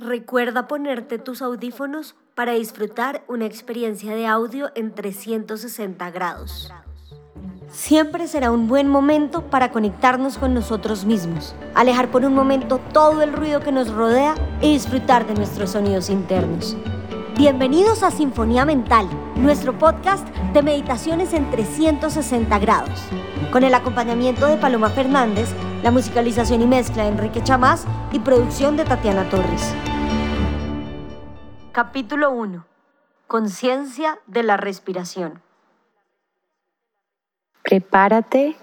Recuerda ponerte tus audífonos para disfrutar una experiencia de audio en 360 grados. Siempre será un buen momento para conectarnos con nosotros mismos, alejar por un momento todo el ruido que nos rodea y disfrutar de nuestros sonidos internos. Bienvenidos a Sinfonía Mental, nuestro podcast de meditaciones en 360 grados, con el acompañamiento de Paloma Fernández, la musicalización y mezcla de Enrique Chamás y producción de Tatiana Torres. Capítulo 1. Conciencia de la respiración. Prepárate,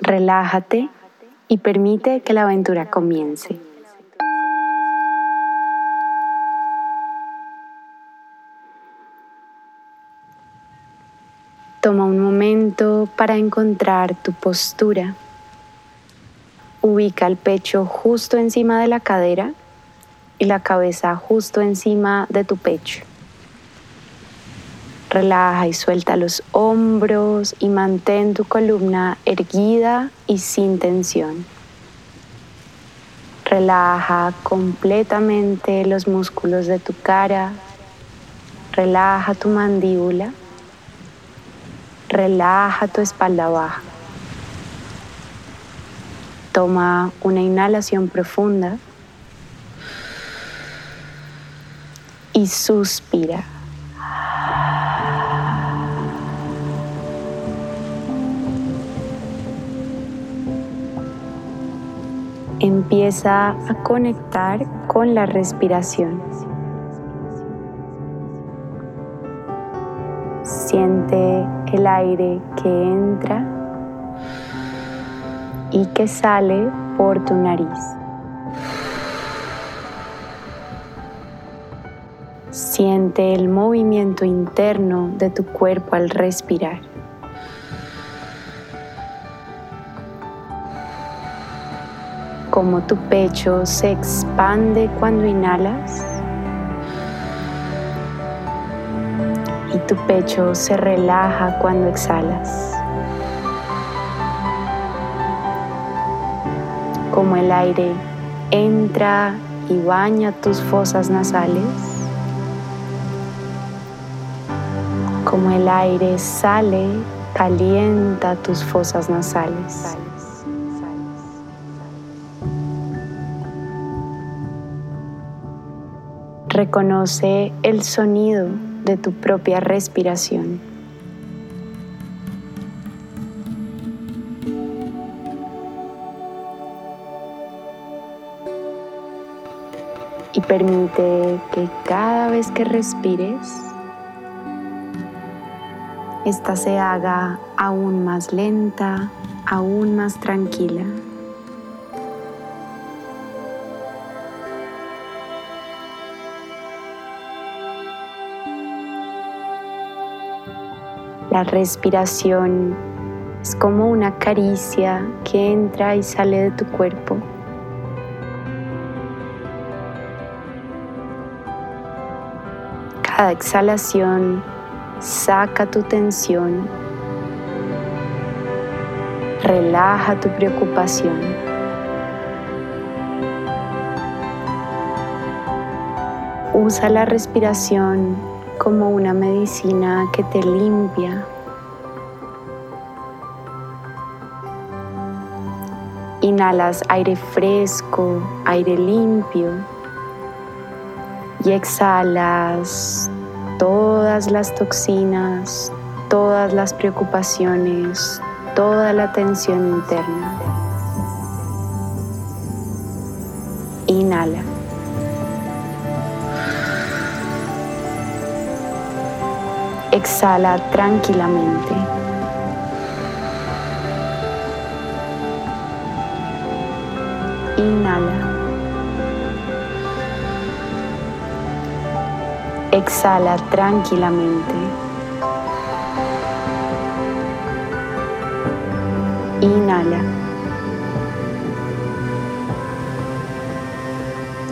relájate y permite que la aventura comience. Toma un momento para encontrar tu postura. Ubica el pecho justo encima de la cadera y la cabeza justo encima de tu pecho. Relaja y suelta los hombros y mantén tu columna erguida y sin tensión. Relaja completamente los músculos de tu cara. Relaja tu mandíbula. Relaja tu espalda baja. Toma una inhalación profunda. y suspira. Empieza a conectar con la respiración. Siente el aire que entra y que sale por tu nariz. Siente el movimiento interno de tu cuerpo al respirar. Como tu pecho se expande cuando inhalas y tu pecho se relaja cuando exhalas. Como el aire entra y baña tus fosas nasales como el aire sale, calienta tus fosas nasales. Reconoce el sonido de tu propia respiración. Y permite que cada vez que respires, esta se haga aún más lenta, aún más tranquila. La respiración es como una caricia que entra y sale de tu cuerpo. Cada exhalación Saca tu tensión. Relaja tu preocupación. Usa la respiración como una medicina que te limpia. Inhalas aire fresco, aire limpio y exhalas todas las toxinas, todas las preocupaciones, toda la tensión interna. Inhala. Exhala tranquilamente. Inhala. Exhala tranquilamente. Inhala.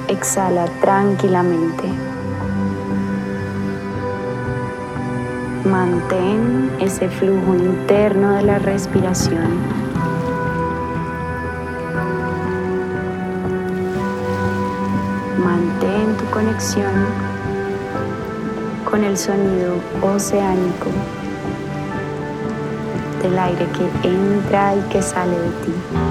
Exhala tranquilamente. Mantén ese flujo interno de la respiración. Mantén tu conexión con el sonido oceánico del aire que entra y que sale de ti.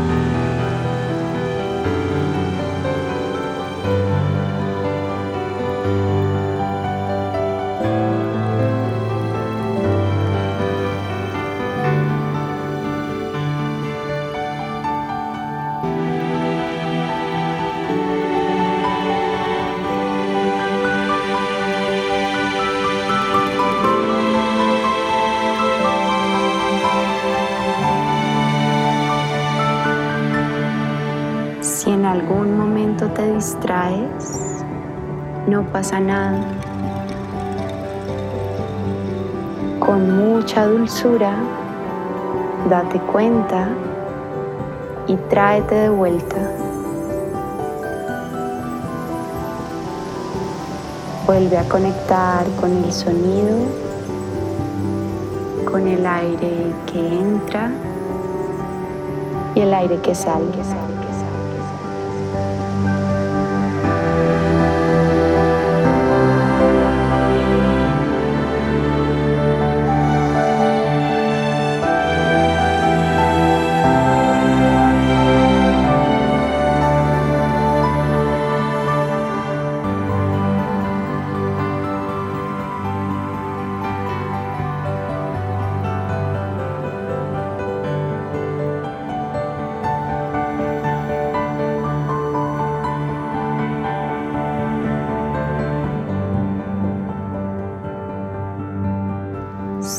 Te distraes, no pasa nada. Con mucha dulzura, date cuenta y tráete de vuelta. Vuelve a conectar con el sonido, con el aire que entra y el aire que sale.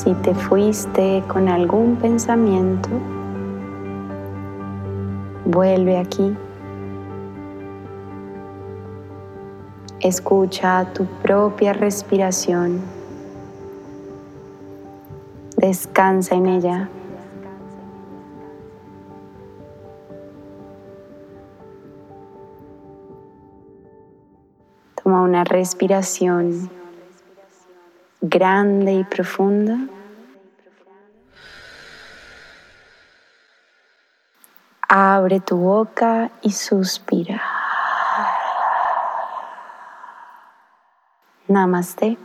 Si te fuiste con algún pensamiento, vuelve aquí. Escucha tu propia respiración. Descansa en ella. Toma una respiración grande y profunda. Abre tu boca y suspira. Namaste.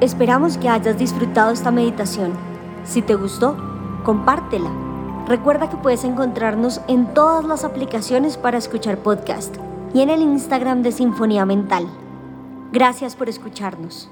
Esperamos que hayas disfrutado esta meditación. Si te gustó, compártela Recuerda que puedes encontrarnos en todas las aplicaciones para escuchar podcast y en el Instagram de Sinfonía Mental. Gracias por escucharnos.